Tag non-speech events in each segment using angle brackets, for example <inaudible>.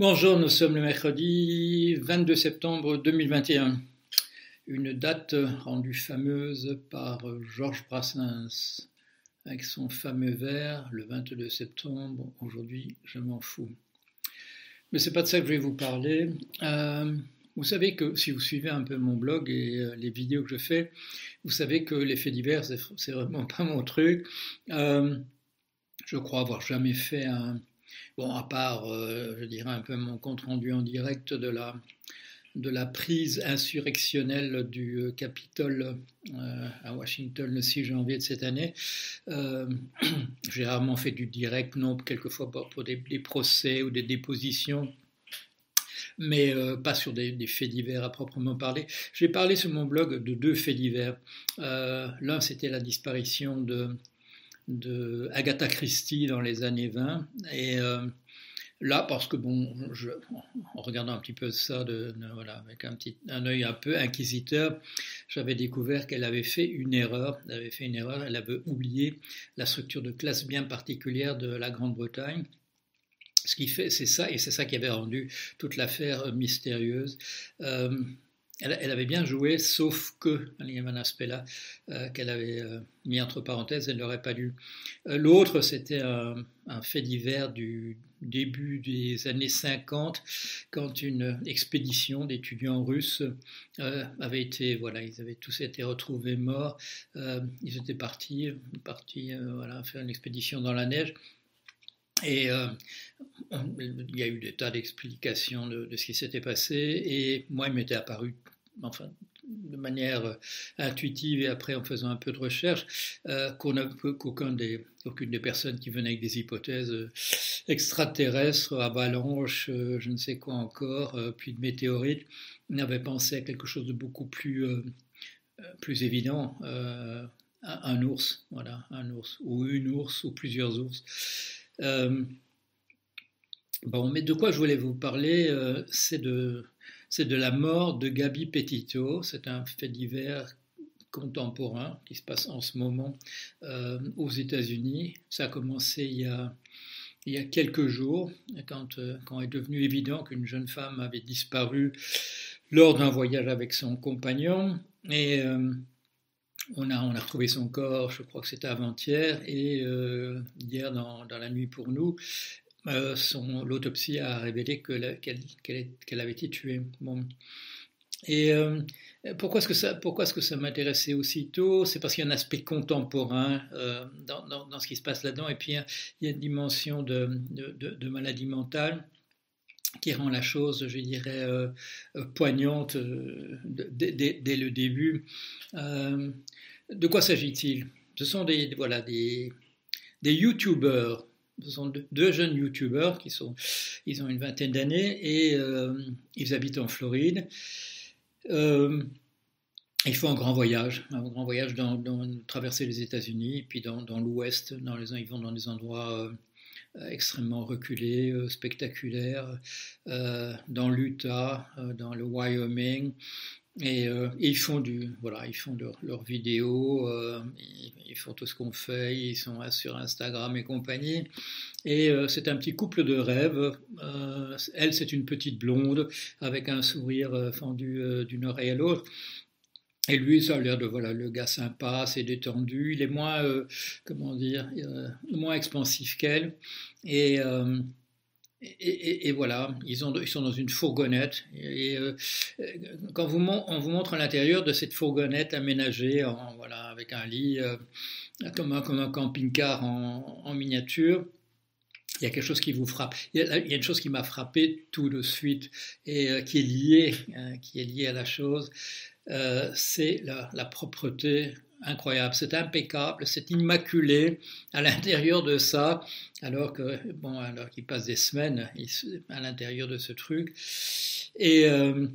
Bonjour, nous sommes le mercredi 22 septembre 2021. Une date rendue fameuse par Georges Brassens avec son fameux vers le 22 septembre. Aujourd'hui, je m'en fous. Mais c'est pas de ça que je vais vous parler. Euh, vous savez que si vous suivez un peu mon blog et euh, les vidéos que je fais, vous savez que les faits divers, c'est vraiment <laughs> pas mon truc. Euh, je crois avoir jamais fait un Bon, à part, euh, je dirais un peu mon compte rendu en direct de la, de la prise insurrectionnelle du euh, Capitole euh, à Washington le 6 janvier de cette année. <clears throat> J'ai rarement fait du direct, non, quelquefois pour, des, procès ou des dépositions mais pas sur des, faits divers à proprement parler. J'ai parlé sur mon blog de deux faits divers. L'un, c'était la disparition de de Agatha Christie dans les années 20. Et euh, là, parce que bon, en regardant un petit peu ça, de, voilà, avec un petit un œil un peu inquisiteur, j'avais découvert qu'elle avait fait une erreur. Elle avait fait une erreur. Elle avait oublié la structure de classe bien particulière de la Grande-Bretagne. Ce qui fait, c'est ça, et c'est ça qui avait rendu toute l'affaire mystérieuse. Euh, elle, avait bien joué, sauf que, il y avait un aspect là euh, qu'elle avait euh, mis entre parenthèses, elle n'aurait pas dû. Euh, l'autre, c'était un, fait divers du début des années 50, quand une expédition d'étudiants russes avait été, voilà, ils avaient tous été retrouvés morts. ils étaient partis, partis voilà, faire une expédition dans la neige. Et il y a eu des tas d'explications de, de, ce qui s'était passé. Et moi, il m'était apparu enfin, de manière euh, intuitive et après en faisant un peu de recherche, euh, qu'aucune des, des personnes qui venaient avec des hypothèses euh, extraterrestres, avalanches, je ne sais quoi encore, puis de météorites, n'avait pensé à quelque chose de beaucoup plus, plus évident, un ours, voilà, un ours, ou une ours, ou plusieurs ours. bon, mais de quoi je voulais vous parler, c'est de c'est de la mort de Gabi Petito. C'est un fait divers contemporain qui se passe en ce moment euh, aux États-Unis. Ça a commencé il y a, il y a quelques jours, quand, euh, est devenu évident qu'une jeune femme avait disparu lors d'un voyage avec son compagnon. Et euh, on, a, on a retrouvé son corps, je crois que c'était avant-hier, et hier dans, dans, la nuit pour nous, euh, l'autopsie a révélé qu'elle avait été tuée. Bon. Et euh, pourquoi est-ce que ça, ça m'intéressait aussitôt? C'est parce qu'il y a un aspect contemporain euh, dans, dans, ce qui se passe là-dedans, et puis il y a une dimension de, de, maladie mentale qui rend la chose, je dirais, poignante dès, dès, le début. de quoi s'agit-il? Ce sont des, voilà, des, des YouTubers ce sont deux jeunes youtubeurs qui sont, ils ont une vingtaine d'années et euh, ils habitent en Floride. Euh, ils font un grand voyage, un grand voyage dans, traverser les États-Unis, puis dans, l'Ouest, dans les, ils vont dans des endroits euh, extrêmement reculés, spectaculaires, dans l'Utah, dans le Wyoming, et, euh, ils font du, voilà, ils font leurs leur vidéos, euh, ils, font tout ce qu'on fait, ils sont sur Instagram et compagnie. Et euh, c'est un petit couple de rêve. elle, c'est une petite blonde avec un sourire fendu d'une oreille à l'autre. Et lui, ça a l'air de voilà le gars sympa, c'est détendu. Il est moins, comment dire, moins expansif qu'elle. Et et, voilà, ils, ont, ils, sont dans une fourgonnette. Et, euh, quand on vous montre l'intérieur de cette fourgonnette aménagée, avec un lit, euh, comme, un, camping-car en, miniature, il y a quelque chose qui vous frappe. Il y a, une chose qui m'a frappé tout de suite et euh, qui est liée, qui est liée à la chose, c'est la propreté incroyable, c'est impeccable, c'est immaculé à l'intérieur de ça, alors que bon, alors qu'il passe des semaines à l'intérieur de ce truc. Et, euh,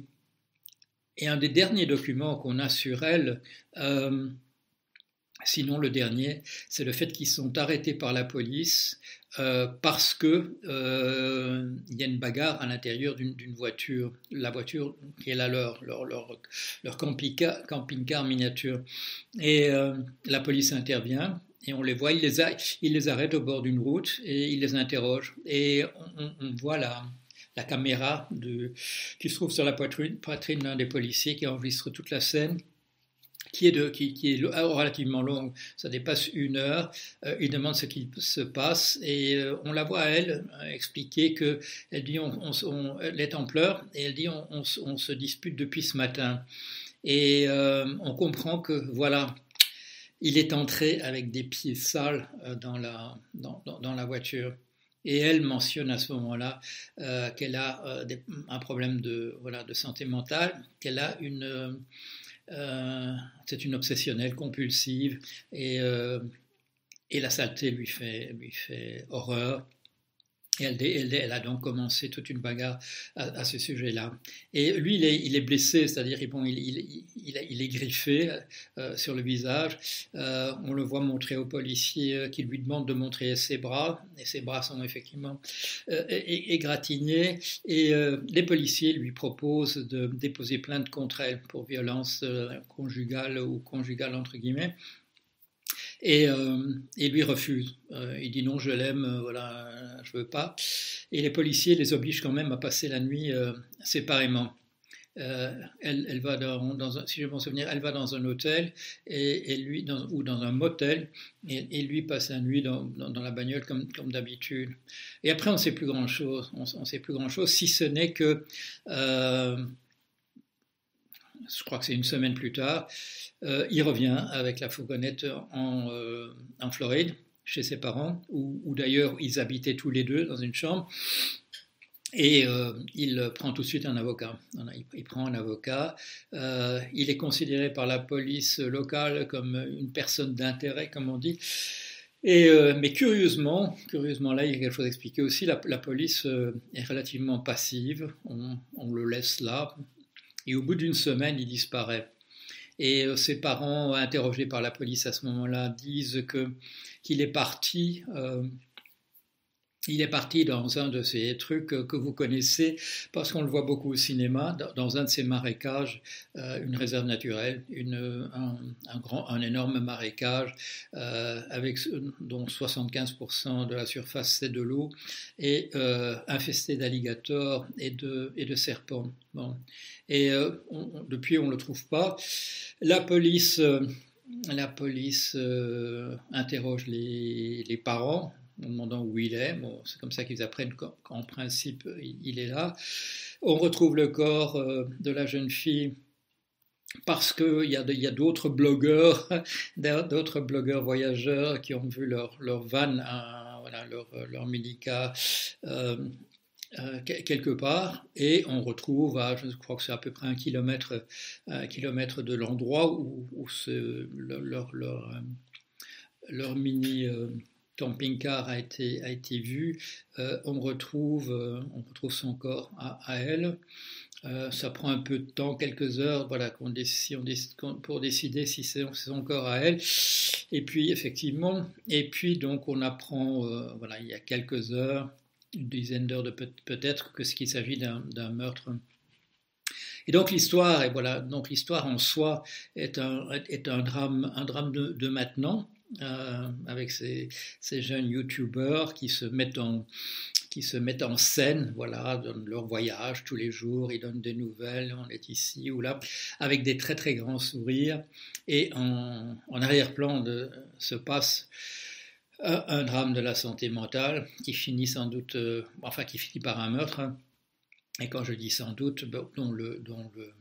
et un des derniers documents qu'on a sur elle, euh, sinon le dernier, c'est le fait qu'ils sont arrêtés par la police euh, parce que euh, y a une bagarre à l'intérieur d'une voiture, la voiture qui est la leur, leur, camping-car miniature. Et euh, la police intervient et on les voit, il les, a, il les arrête au bord d'une route et il les interroge. Et on, voit la, caméra qui se trouve sur la poitrine d'un des policiers qui enregistre toute la scène qui est, de, qui, qui est relativement longue, ça dépasse une heure. Euh, il demande ce qui se passe et euh, on la voit elle expliquer que elle dit on, elle est en pleurs et elle dit on, on se dispute depuis ce matin et euh, on comprend que voilà il est entré avec des pieds sales dans la, dans, dans la voiture. Et elle mentionne à ce moment-là euh, qu'elle a euh, un problème de, voilà, de santé mentale, qu'elle a une... Euh, c'est une obsessionnelle compulsive et, et la saleté lui fait horreur. Elle, a donc commencé toute une bagarre à, ce sujet-là. Et lui, il est, blessé, c'est-à-dire bon, il, il, est griffé euh, sur le visage. Euh, on le voit montrer au policier euh, qui lui demande de montrer ses bras, et ses bras sont effectivement égratignés. Et les policiers lui proposent de déposer plainte contre elle pour violence conjugale ou conjugale entre guillemets. Et, euh, lui refuse. Euh, il dit non, je l'aime, euh, voilà, je veux pas. Et les policiers les obligent quand même à passer la nuit séparément. Elle, elle, va dans, un, si je m'en souvenir, elle va dans un hôtel et, lui ou dans un motel et, lui passe la nuit dans, la bagnole comme, d'habitude. Et après, on ne sait plus grand chose. On, ne sait plus grand chose, si ce n'est que je crois que c'est une semaine plus tard, euh, il revient avec la fourgonnette en, euh, Floride, chez ses parents, où, d'ailleurs ils habitaient tous les deux dans une chambre. Et euh, il prend tout de suite un avocat. Il, prend un avocat. il est considéré par la police locale comme une personne d'intérêt, comme on dit. Et, mais curieusement, curieusement là, il y a quelque chose à expliquer aussi. La, police est relativement passive. On, le laisse là. Et au bout d'une semaine, il disparaît. Et euh, ses parents, interrogés par la police à ce moment-là, disent qu'il est parti euh, il est parti dans un de ces trucs que vous connaissez parce qu'on le voit beaucoup au cinéma, dans un de ces marécages, euh, une réserve naturelle, un, grand, un énorme marécage euh, avec dont 75% de la surface c'est de l'eau et euh, infesté d'alligators et de, et de serpents. Bon. Et depuis on ne le trouve pas. La police, la police interroge les, les parents en demandant où il est. C'est comme ça qu'ils apprennent qu'en principe, il, est là. On retrouve le corps euh, de la jeune fille parce qu'il y a, d'autres blogueurs, <laughs> d'autres blogueurs voyageurs qui ont vu leur, leur van, voilà, leur, leur euh, euh, quelque part, et on retrouve, je crois que c'est à peu près un kilomètre, de l'endroit où, où leur, leur, leur, mini camping-car a été, a été vu, euh, on, retrouve, euh, on retrouve son corps à, elle. Euh, ça prend un peu de temps, quelques heures, voilà, on pour décider si c'est son corps à elle. Et puis, effectivement, et puis donc on apprend, voilà, il y a quelques heures, une dizaine d'heures peut-être, que ce qu'il s'agit d'un meurtre. Et donc l'histoire, et voilà, donc l'histoire en soi est un, est un drame, un drame de maintenant, euh, avec ces, jeunes youtubeurs qui se mettent en scène, voilà, donnent leur voyage tous les jours, ils donnent des nouvelles, on est ici ou là, avec des très très grands sourires. Et en, arrière-plan se passe un, un, drame de la santé mentale qui finit sans doute, euh, enfin qui finit par un meurtre. Et quand je dis sans doute, le, dont le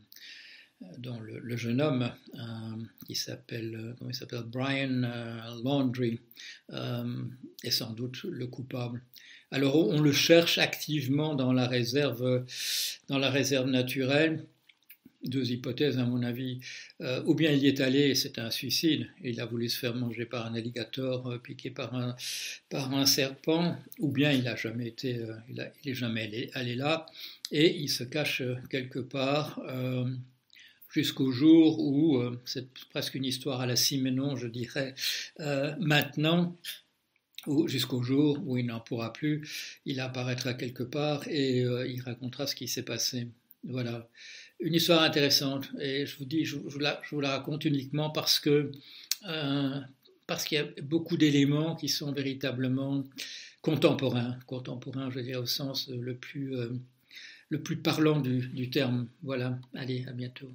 dont le, jeune homme euh, qui s'appelle comment il s'appelle Brian euh, Laundry euh, est sans doute le coupable. Alors on le cherche activement dans la réserve dans la réserve naturelle. Deux hypothèses à mon avis. ou bien il y est allé c'est un suicide. Il a voulu se faire manger par un alligator piqué par un, par un serpent. Ou bien il n'a jamais été, il, a, jamais allé, là et il se cache quelque part jusqu'au jour où, euh, c'est presque une histoire à la Simenon, je dirais, euh, maintenant, ou jusqu'au jour où il n'en pourra plus, il apparaîtra quelque part et euh, il racontera ce qui s'est passé. Voilà. Une histoire intéressante, et je vous dis, je, la, je vous, la, raconte uniquement parce que parce qu'il y a beaucoup d'éléments qui sont véritablement contemporains, contemporains, je dire, au sens le plus le plus parlant du, du terme. Voilà, allez, à bientôt.